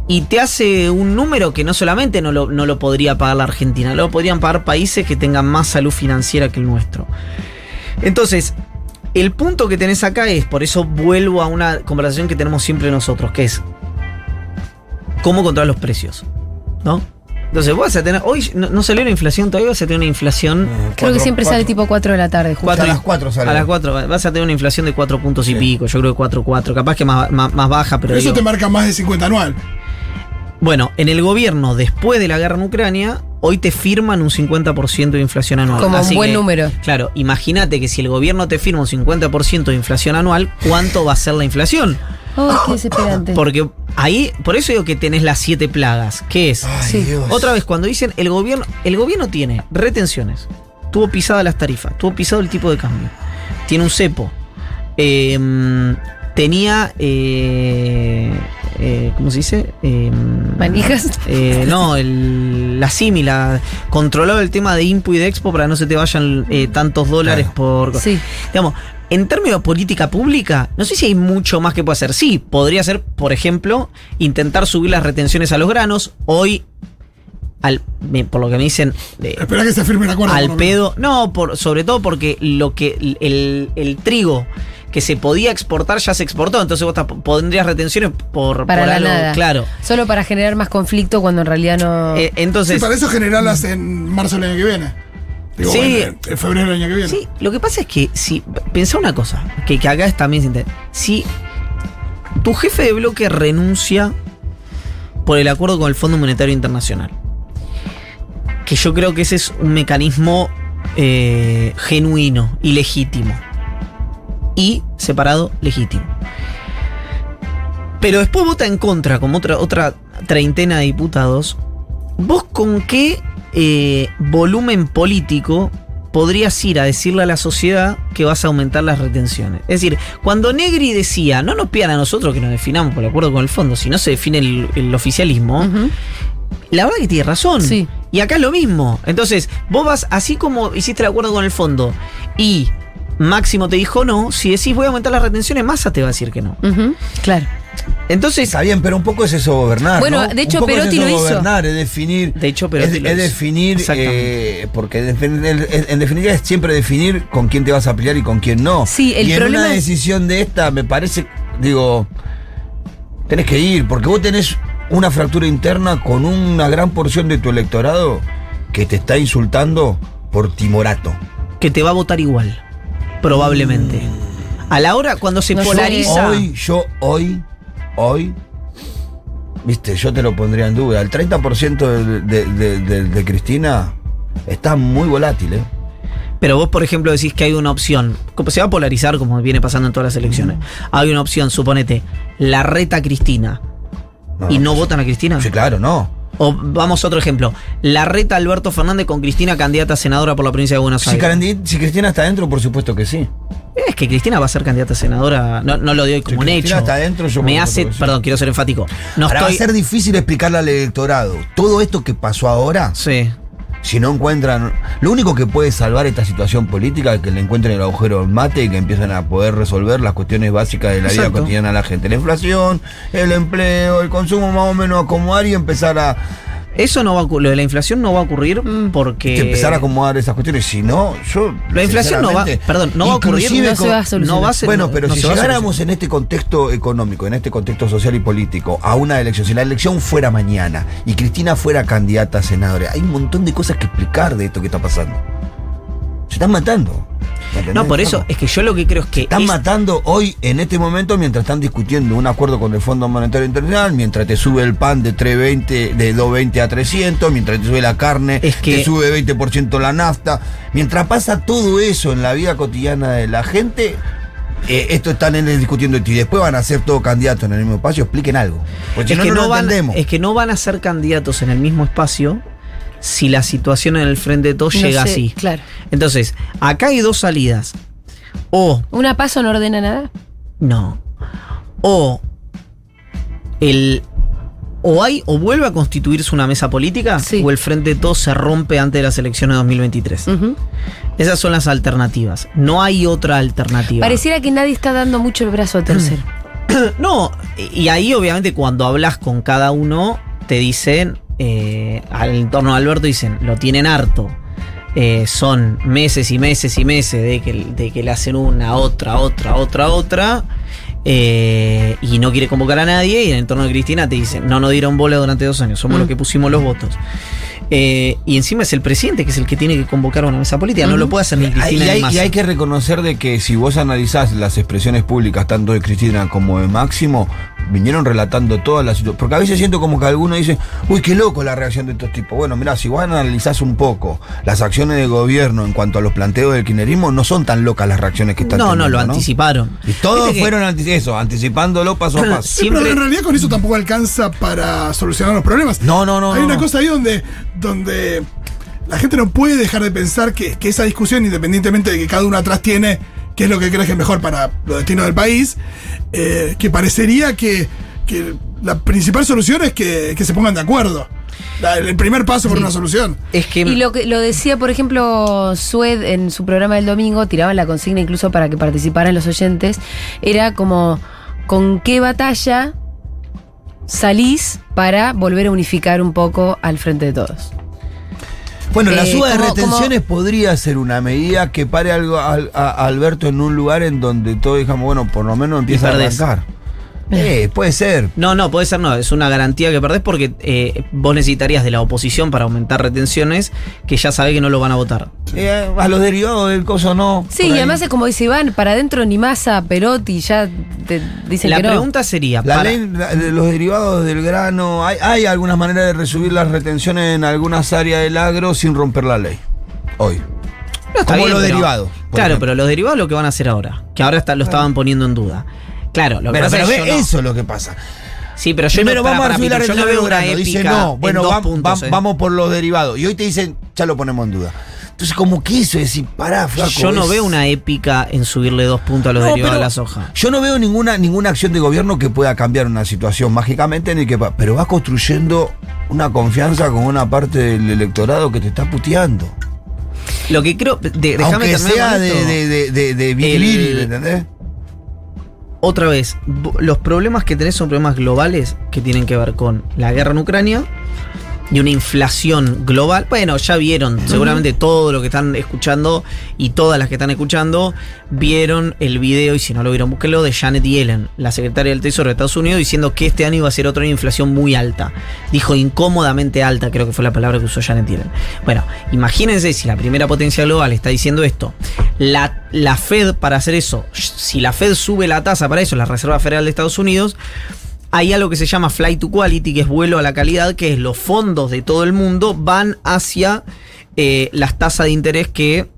y te hace un número que no solamente no lo, no lo podría pagar la Argentina, lo podrían pagar países que tengan más salud financiera que el nuestro. Entonces, el punto que tenés acá es, por eso vuelvo a una conversación que tenemos siempre nosotros, que es cómo controlar los precios. ¿No? Entonces, vos vas a tener. Hoy no, no salió la inflación todavía, vas a tener una inflación. Creo que siempre sale tipo 4 de la tarde, justo. Cuatro- a las cuatro sale. A las 4 vas a tener una inflación de 4 puntos y pico. Yo creo que 4,4. Capaz que más, más, más baja, pero. Pero eso digo- te marca más de 50 anual. Bueno, en el gobierno, después de la guerra en Ucrania, hoy te firman un 50% de inflación anual. Como un buen que, número. Claro, imagínate que si el gobierno te firma un 50% de inflación anual, ¿cuánto va a ser la inflación? Oh, qué desesperante. Porque ahí, por eso digo que tenés las siete plagas. ¿Qué es? Ay, Sí. Dios. Otra vez, cuando dicen el gobierno, el gobierno tiene retenciones, tuvo pisadas las tarifas, tuvo pisado el tipo de cambio, tiene un cepo, eh, tenía, eh, eh, ¿cómo se dice? Eh, ¿Manijas? eh, no, el, la CIMI, la, controlaba el tema de Impu y de Expo para no se te vayan eh, tantos dólares por... Sí. Digamos, en términos de política pública, no sé si hay mucho más que puede hacer. Sí, podría ser, por ejemplo, intentar subir las retenciones a los granos. Hoy, al, por lo que me dicen, eh, Espera que se firme el acuerdo. al pedo. No, por, sobre todo porque lo que el, el trigo que se podía exportar ya se exportó. Entonces vos pondrías retenciones por, Para por la algo. nada. Claro. Solo para generar más conflicto cuando en realidad no. Eh, entonces. Sí, para eso generarlas en marzo del año que viene. Digo, Sí. en, en febrero del año que viene. Sí, lo que pasa es que si. Pensá una cosa, que, que acá es también se. Si tu jefe de bloque renuncia por el acuerdo con el Fondo Monetario Internacional, que yo creo que ese es un mecanismo eh, genuino y legítimo. Y separado, legítimo. Pero después vota en contra, como otra, otra treintena de diputados. ¿Vos con qué eh, volumen político podrías ir a decirle a la sociedad que vas a aumentar las retenciones? Es decir, cuando Negri decía, no nos pidan a nosotros que nos definamos por el acuerdo con el fondo, si no se define el, el oficialismo, la verdad que tiene razón. Sí. Y acá es lo mismo. Entonces, vos vas, así como hiciste el acuerdo con el fondo y Máximo te dijo no, si decís voy a aumentar las retenciones, Massa te va a decir que no. Claro. Entonces, Está bien, pero un poco es eso gobernar. Bueno, ¿no? de hecho, es Perotti eso lo hizo. gobernar, es definir. De hecho, es, Perotti lo es hizo. definir. Eh, porque en, definitiva es siempre definir con quién te vas a pelear y con quién no. Sí, el y en problema una es- decisión de esta, me parece, digo, tenés que ir, porque vos tenés una fractura interna con una gran porción de tu electorado que te está insultando por timorato. que te va a votar igual. Probablemente. A la hora, cuando se No polariza. Hoy, yo, hoy, hoy, viste, yo te lo pondría en duda. El 30% de, de- de- de- de Cristina está muy volátil, ¿eh? Pero vos, por ejemplo, decís que hay una opción. como Se va a polarizar como viene pasando en todas las elecciones. Hay una opción, suponete, la reta Cristina. ¿Y no votan a Cristina? Sí, claro, no. O vamos a otro ejemplo. La reta Alberto Fernández con Cristina candidata a senadora por la provincia de Buenos Si, Aires. Si Cristina está adentro, por supuesto que sí. Es que Cristina va a ser candidata a senadora. No, no lo doy como un Cristina hecho. está adentro, yo Me hace. Perdón, quiero ser enfático. No Ahora estoy. va a ser difícil explicarle al electorado. Todo esto que pasó ahora, Sí. Si no encuentran. Lo único que puede salvar esta situación política es que le encuentren el agujero al mate y que empiecen a poder resolver las cuestiones básicas de la vida cotidiana de la gente. La inflación, el empleo, el consumo más o menos acomodar y empezar a, Eso no va a ocurrir. Lo de la inflación no va a ocurrir porque. que empezar a acomodar esas cuestiones. Si no, yo. La inflación no va- perdón, no va a ocurrir, no se va a solucionar. No va a ser. Bueno, pero no si llegáramos en este contexto económico, en este contexto social y político, a una elección, si la elección fuera mañana y Cristina fuera candidata a senadora, hay un montón de cosas que explicar de esto que está pasando. Se están matando. No, por eso es que yo lo que creo es que. Están es- matando hoy, en este momento, mientras están discutiendo un acuerdo con el Fondo Monetario Internacional, mientras te sube el pan de 320, de 220 a 300, mientras te sube la carne, Es que- te sube 20% la nafta. Mientras pasa todo eso en la vida cotidiana de la gente, eh, esto están en el discutiendo esto. y después van a ser todos candidatos en el mismo espacio, expliquen algo. Porque si es, no, que no, van, entendemos. es que no van a ser candidatos en el mismo espacio si la situación en el frente de todos No llega sé, así. Claro. Entonces, acá hay dos salidas. O ¿Una paso no ordena nada? no. O el o hay o vuelve a constituirse una mesa política Sí. o el frente de todos se rompe antes de las elecciones de 2023. Ujú. Esas son las alternativas. No hay otra alternativa. Pareciera que nadie está dando mucho el brazo a tercero. No, y ahí obviamente cuando hablas con cada uno, te dicen, eh, al torno a Alberto dicen, lo tienen harto. Eh, son meses y meses y meses de que, de que le hacen una, otra, otra, otra, otra. eh, y no quiere convocar a nadie. Y en el entorno de Cristina te dicen, no nos dieron bola durante dos años, somos Mm. los que pusimos los votos. Eh, y encima es el presidente que es el que tiene que convocar a una mesa política. No lo puede hacer ni Cristina y, ni hay, y hay que reconocer de que si vos analizás las expresiones públicas, tanto de Cristina como de Máximo, vinieron relatando todas las situaciones. Porque a veces siento como que algunos dicen, uy, qué loco la reacción de estos tipos. Bueno, mirá, si vos analizás un poco las acciones de gobierno en cuanto a los planteos del kirchnerismo, no son tan locas las reacciones que están no, no, teniendo, lo anticiparon. Y todos Viste fueron anti- eso, anticipándolo paso a paso. Sí, Siempre- pero en realidad con eso tampoco alcanza para solucionar los problemas. No, no, no, Hay no, una no. cosa ahí donde, donde la gente no puede dejar de pensar que, que esa discusión, independientemente de que cada uno atrás tiene qué es lo que cree que es mejor para los destinos del país, eh, que parecería que, que la principal solución es que, que se pongan de acuerdo. La- el primer paso por una solución. Es que Y lo que lo decía, por ejemplo, Sued en su programa del domingo, tiraban la consigna incluso para que participaran los oyentes, era como con qué batalla salís para volver a unificar un poco al frente de todos. Bueno, la Eh, suba de como- retenciones podría ser una medida que pare algo al- a, a Alberto en un lugar en donde todos digamos, bueno, por lo menos empieza a arrancar. Eh, puede ser. No, no, puede ser no, es una garantía que perdés porque eh, vos necesitarías de la oposición para aumentar retenciones que ya sabe que no lo van a votar. Eh, a los derivados del coso no. Sí, y además es como dice Iván, para adentro ni masa, Perotti, ya te dicen la que no. pregunta sería, La para- ley, la- de los derivados del grano, hay, hay algunas maneras de resubir las retenciones en algunas áreas del agro sin romper la ley. Hoy. No, como bien, los pero- derivados. Claro, ejemplo. pero los derivados lo que van a hacer ahora, que ahora está- lo estaban poniendo en duda. Claro, lo que Pero, pasa pero es que ve, yo no. eso es lo que pasa. Sí, pero yo Primero no, para, vamos a para, resubir la Pito, yo no bueno, puntos, eh. vamos por los derivados. Y hoy te dicen, ya lo ponemos en duda. Entonces, como que eso es decir, pará, flaco. Yo no es- veo una épica en subirle dos puntos a los No, derivados de la soja. Yo no veo ninguna, ninguna acción de gobierno que pueda cambiar una situación mágicamente, ni que, pero vas construyendo una confianza con una parte del electorado que te está puteando. Lo que creo, de- déjame Aunque sea de, de, de, de, de biribiri, El- ¿me entendés? Otra vez, los problemas que tenés son problemas globales que tienen que ver con la guerra en Ucrania y una inflación global. Bueno, ya vieron, seguramente todo lo que están escuchando y todas las que están escuchando vieron el video, y si no lo vieron, búsquenlo, de Janet Yellen, la secretaria del Tesoro de Estados Unidos, diciendo que este año iba a ser otro año de inflación muy alta. Dijo incómodamente alta, creo que fue la palabra que usó Janet Yellen. Bueno, imagínense si la primera potencia global está diciendo esto. La, la Fed, para hacer eso, si la Fed sube la tasa para eso, la Reserva Federal de Estados Unidos, hay algo que se llama flight to quality, que es vuelo a la calidad, que es los fondos de todo el mundo van hacia eh, las tasas de interés que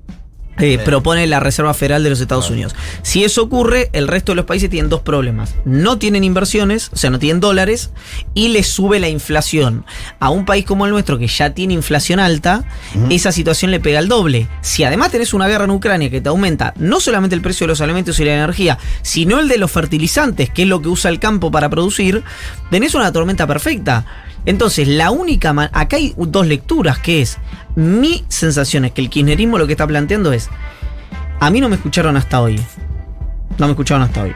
eh, propone la Reserva Federal de los Estados Unidos. Si eso ocurre, el resto de los países tienen dos problemas. No tienen inversiones, o sea, no tienen dólares, y les sube la inflación. A un país como el nuestro, que ya tiene inflación alta, esa situación le pega el doble. Si además tenés una guerra en Ucrania que te aumenta no solamente el precio de los alimentos y la energía, sino el de los fertilizantes, que es lo que usa el campo para producir, tenés una tormenta perfecta. Entonces, la única. ma- Acá hay dos lecturas, que es. Mi sensación es que el kirchnerismo lo que está planteando es. A mí no me escucharon hasta hoy. No me escucharon hasta hoy.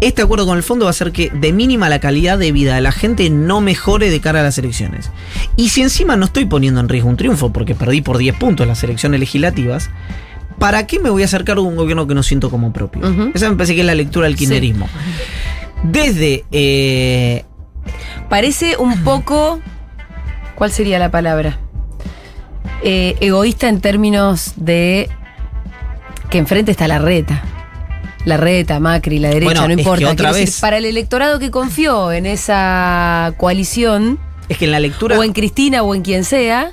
Este acuerdo con el fondo va a hacer que de mínima la calidad de vida de la gente no mejore de cara a las elecciones. Y si encima no estoy poniendo en riesgo un triunfo porque perdí por 10 puntos las elecciones legislativas, ¿para qué me voy a acercar a un gobierno que no siento como propio? Esa me parece que es la lectura del kirchnerismo. Desde eh, Parece un poco. ¿Cuál sería la palabra? eh, egoísta en términos de que enfrente está la reta. La reta, Macri, la derecha, Bueno, no es que importa. otra decir, vez- para el electorado que confió en esa coalición, Es que en la lectura. o en Cristina o en quien sea,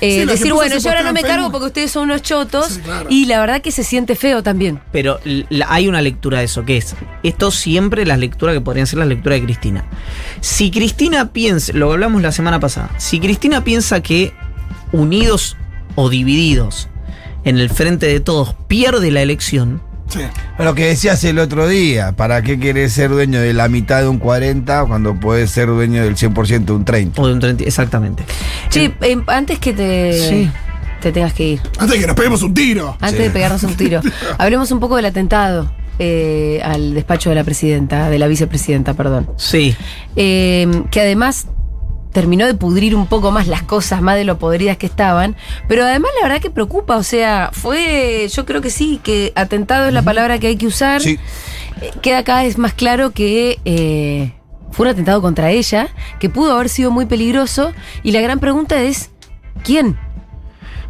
eh, Sí, decir, bueno, yo ahora no me cargo porque ustedes son unos chotos. Sí, claro. Y la verdad que se siente feo también. Pero la- hay una lectura de eso, que es, esto siempre las lecturas que podrían ser las lecturas de Cristina. Si Cristina piensa, lo hablamos la semana pasada, si Cristina piensa que unidos o divididos en el frente de todos pierde la elección, Sí. Lo que decías el otro día, ¿para qué querés ser dueño de la mitad de un 40 cuando puedes ser dueño del 100% de un 30? o de un 30, exactamente. Che, eh, antes que te, Sí. te tengas que ir, Antes de que nos peguemos un tiro. antes Sí. de pegarnos un tiro, hablemos un poco del atentado eh, al despacho de la presidenta, de la vicepresidenta, perdón. Sí, Eh, que además terminó de pudrir un poco más las cosas, más de lo podridas que estaban, pero además la verdad que preocupa, o sea, fue, yo creo que sí, que atentado es la palabra que hay que usar. Sí. Eh, Queda cada vez más claro que eh, fue un atentado contra ella, que pudo haber sido muy peligroso, y la gran pregunta es, ¿quién?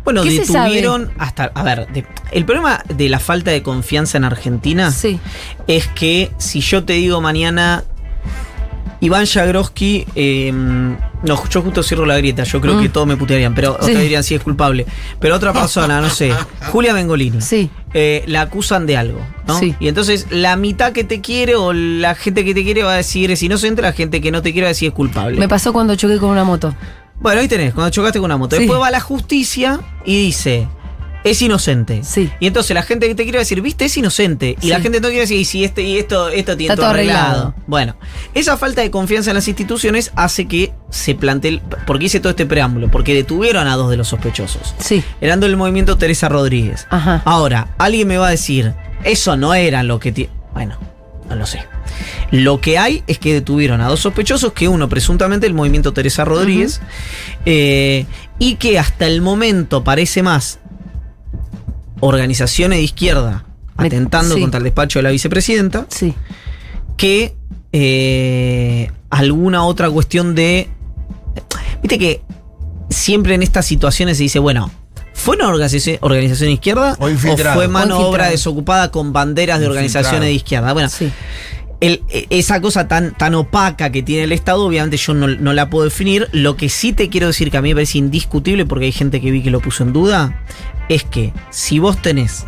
Bueno, ¿Qué se detuvieron hasta. A ver, de- el problema de la falta de confianza en Argentina Sí. es que si yo te digo mañana. Iván Jagroski, eh, no, yo justo cierro la grieta, yo creo Mm. que todos me putearían, pero Sí. otros dirían sí es culpable. Pero otra persona, no sé, Julia Bengolini, Sí. eh, la acusan de algo, ¿no? Sí. Y entonces la mitad que te quiere o la gente que te quiere va a decir es inocente, la gente que no te quiere va a decir es culpable. Me pasó cuando choqué con una moto. Bueno, ahí tenés, cuando chocaste con una moto. Después va la justicia y dice, es inocente. Sí. Y entonces la gente que te quiere decir, viste, es inocente. Y Sí. la gente no quiere decir, y si este y esto, esto tiene Está todo arreglado. Bueno, esa falta de confianza en las instituciones hace que se plantee. el- ¿Por qué hice todo este preámbulo? Porque detuvieron a dos de los sospechosos. Sí. Eran del movimiento Teresa Rodríguez. Ajá. Ahora, alguien me va a decir, eso no era lo que... ti-". Bueno, no lo sé. Lo que hay es que detuvieron a dos sospechosos, que uno presuntamente el movimiento Teresa Rodríguez, eh, y que hasta el momento parece más organizaciones de izquierda Me- atentando sí. contra el despacho de la vicepresidenta, Sí. que eh, alguna otra cuestión de... Viste que siempre en estas situaciones se dice, bueno, ¿fue una organización, organización de izquierda O fue mano obra desocupada con banderas de organizaciones de izquierda? Bueno, Sí. El- e- esa cosa tan, tan opaca que tiene el Estado, obviamente yo no, no la puedo definir. Lo que sí te quiero decir que a mí me parece indiscutible, porque hay gente que vi que lo puso en duda, es que si vos tenés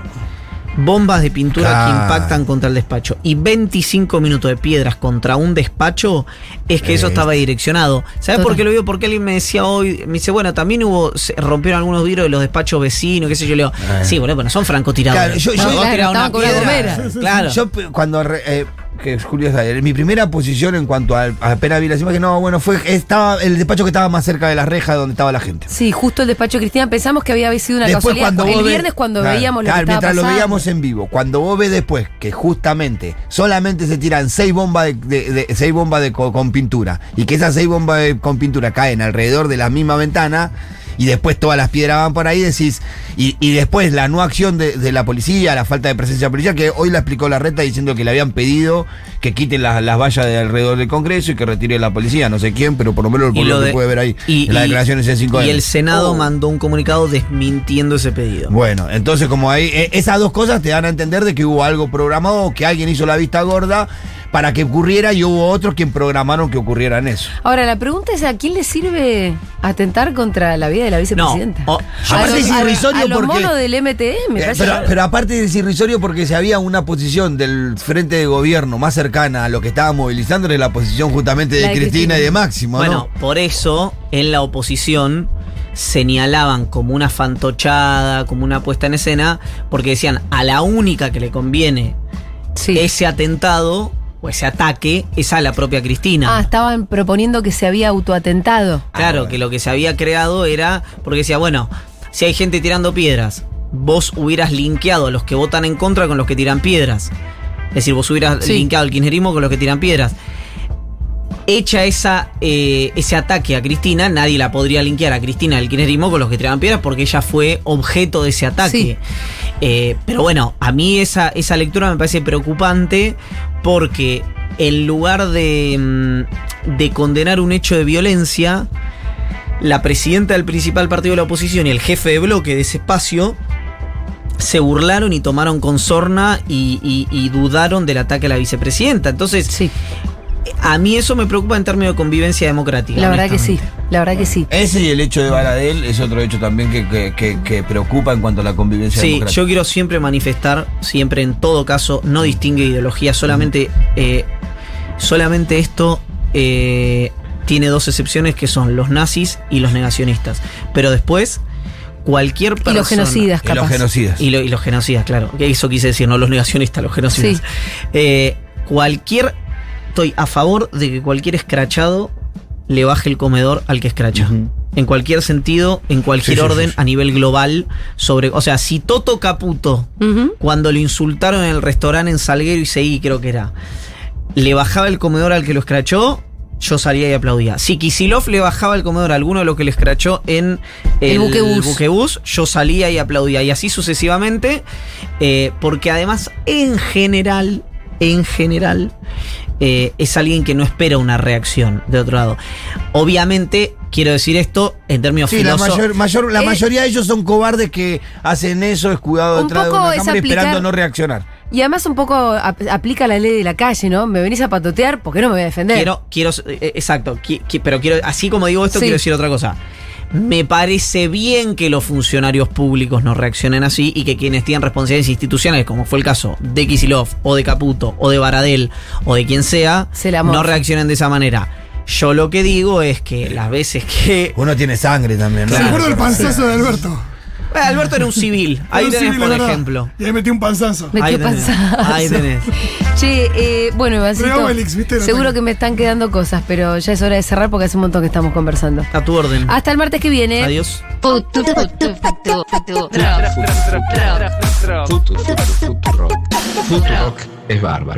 bombas de pintura que impactan contra el despacho y 25 minutos de piedras contra un despacho, es que eso estaba direccionado. ¿Sabes por qué lo digo? Porque alguien me decía hoy, me dice, bueno, también hubo, se rompieron algunos vidrios de los despachos vecinos, qué sé yo, le digo, Eh. sí, bueno, pero son francotiradores. Claro, yo- yo- claro, una piedra. Claro. Yo cuando re- eh, que Julio está ahí, mi primera posición en cuanto a apenas vi las imágenes, no, bueno, fue estaba el despacho que estaba más cerca de las rejas donde estaba la gente. Sí, justo el despacho de Cristina pensamos que había sido una Después casualidad. cuando el ves- viernes cuando Claro, veíamos lo claro, que estaba mientras lo veíamos en vivo, cuando vos ves después que justamente solamente se tiran seis bombas de, de- de- seis bombas de con pintura y que esas seis bombas de- con pintura caen alrededor de la misma ventana y después todas las piedras van por ahí, decís, y, y después la no acción de, de la policía, la falta de presencia policial, que hoy la explicó la reta diciendo que le habían pedido que quiten las, las vallas de alrededor del Congreso y que retire la policía, no sé quién, pero por lo menos por lo, que puede ver ahí y- en las declaraciones en 5 Y el Senado Oh. mandó un comunicado desmintiendo ese pedido. Bueno, entonces como ahí, eh, esas dos cosas te dan a entender de que hubo algo programado, que alguien hizo la vista gorda para que ocurriera y hubo otros quien programaron que ocurriera en eso. Ahora, la pregunta es: ¿a quién le sirve atentar contra la vida de la vicepresidenta? No, o- a aparte los, es a- irrisorio a los porque- monos del MTM, Eh. Pero, pero aparte es irrisorio porque si había una posición del frente de gobierno más cercana a lo que estaba movilizando era la posición justamente de, Cristina, Cristina. y de Máximo, Bueno, por eso en la oposición señalaban como una fantochada, como una puesta en escena, porque decían a la única que le conviene sí. ese atentado o ese ataque es a la propia Cristina. Ah, estaban proponiendo que se había autoatentado. Claro, que lo que se había creado era porque decía, bueno, si hay gente tirando piedras, vos hubieras linkeado a los que votan en contra con los que tiran piedras. Es decir, vos hubieras Sí. linkeado al kirchnerismo con los que tiran piedras. Hecha esa, eh, ese ataque a Cristina, nadie la podría linkear a Cristina del kirchnerismo con los que tiraban piedras porque ella fue objeto de ese ataque. Sí. Eh, pero bueno, a mí esa, esa lectura me parece preocupante porque en lugar de, mm, de condenar un hecho de violencia, la presidenta del principal partido de la oposición y el jefe de bloque de ese espacio se burlaron y tomaron con sorna y, y- y dudaron del ataque a la vicepresidenta. Entonces, Sí, a mí eso me preocupa en términos de convivencia democrática. la verdad que sí, la verdad que sí. Ese y el hecho de Baradel es otro hecho también que, que- que- que preocupa en cuanto a la convivencia Sí, democrática. yo quiero siempre manifestar, siempre en todo caso, no distingue ideología, solamente, eh, solamente esto eh, tiene dos excepciones que son los nazis y los negacionistas. Pero después, cualquier persona. Y los genocidas, Y los capaz. genocidas. Y, lo- y los genocidas, claro. Que Eso quise decir, no los negacionistas, los genocidas. Sí. Eh, cualquier. Estoy a favor de que cualquier escrachado le baje el comedor al que escracha. En cualquier sentido, en cualquier Sí, orden, sí, sí. a nivel global, sobre. O sea, si Toto Caputo, cuando lo insultaron en el restaurante en Salguero y Seguí, creo que era, le bajaba el comedor al que lo escrachó, yo salía y aplaudía. Si Kisilov le bajaba el comedor a alguno de los que le escrachó en El buquebús. buquebús, yo salía y aplaudía. Y así sucesivamente, eh, porque además, en general, en general, eh, es alguien que no espera una reacción de otro lado. Obviamente, quiero decir esto en términos Sí, la, filoso- mayor, mayor- la Eh, mayoría de ellos son cobardes que hacen eso escudados Un detrás de poco una es cámara aplicar- esperando no reaccionar. Y además un poco ap- aplica la ley de la calle, ¿no? Me venís a patotear, ¿por qué no me voy a defender? Quiero, quiero, eh, exacto, qui- qui- pero quiero, así como digo esto, Sí. quiero decir otra cosa. Me parece bien que los funcionarios públicos no reaccionen así y que quienes tienen responsabilidades institucionales, como fue el caso de Kisilov, o de Caputo, o de Baradel, o de quien sea, Se no reaccionen de esa manera. Yo lo que digo es que las veces que. Uno tiene sangre también, ¿no? Me Claro. acuerdo del panzazo de Alberto. Bueno, Alberto era un civil. Ahí un tenés, civil, por verdad. ejemplo. Y ahí metí un panzazo. Me- Ahí tenés. panzazo. Ahí tenés. Che, eh, bueno, Ivancito, Re Obelix, ¿viste? El seguro que me están quedando cosas, pero ya es hora de cerrar porque hace un montón que estamos conversando. A tu orden. Hasta el martes que viene. Adiós. Futurock es bárbaro.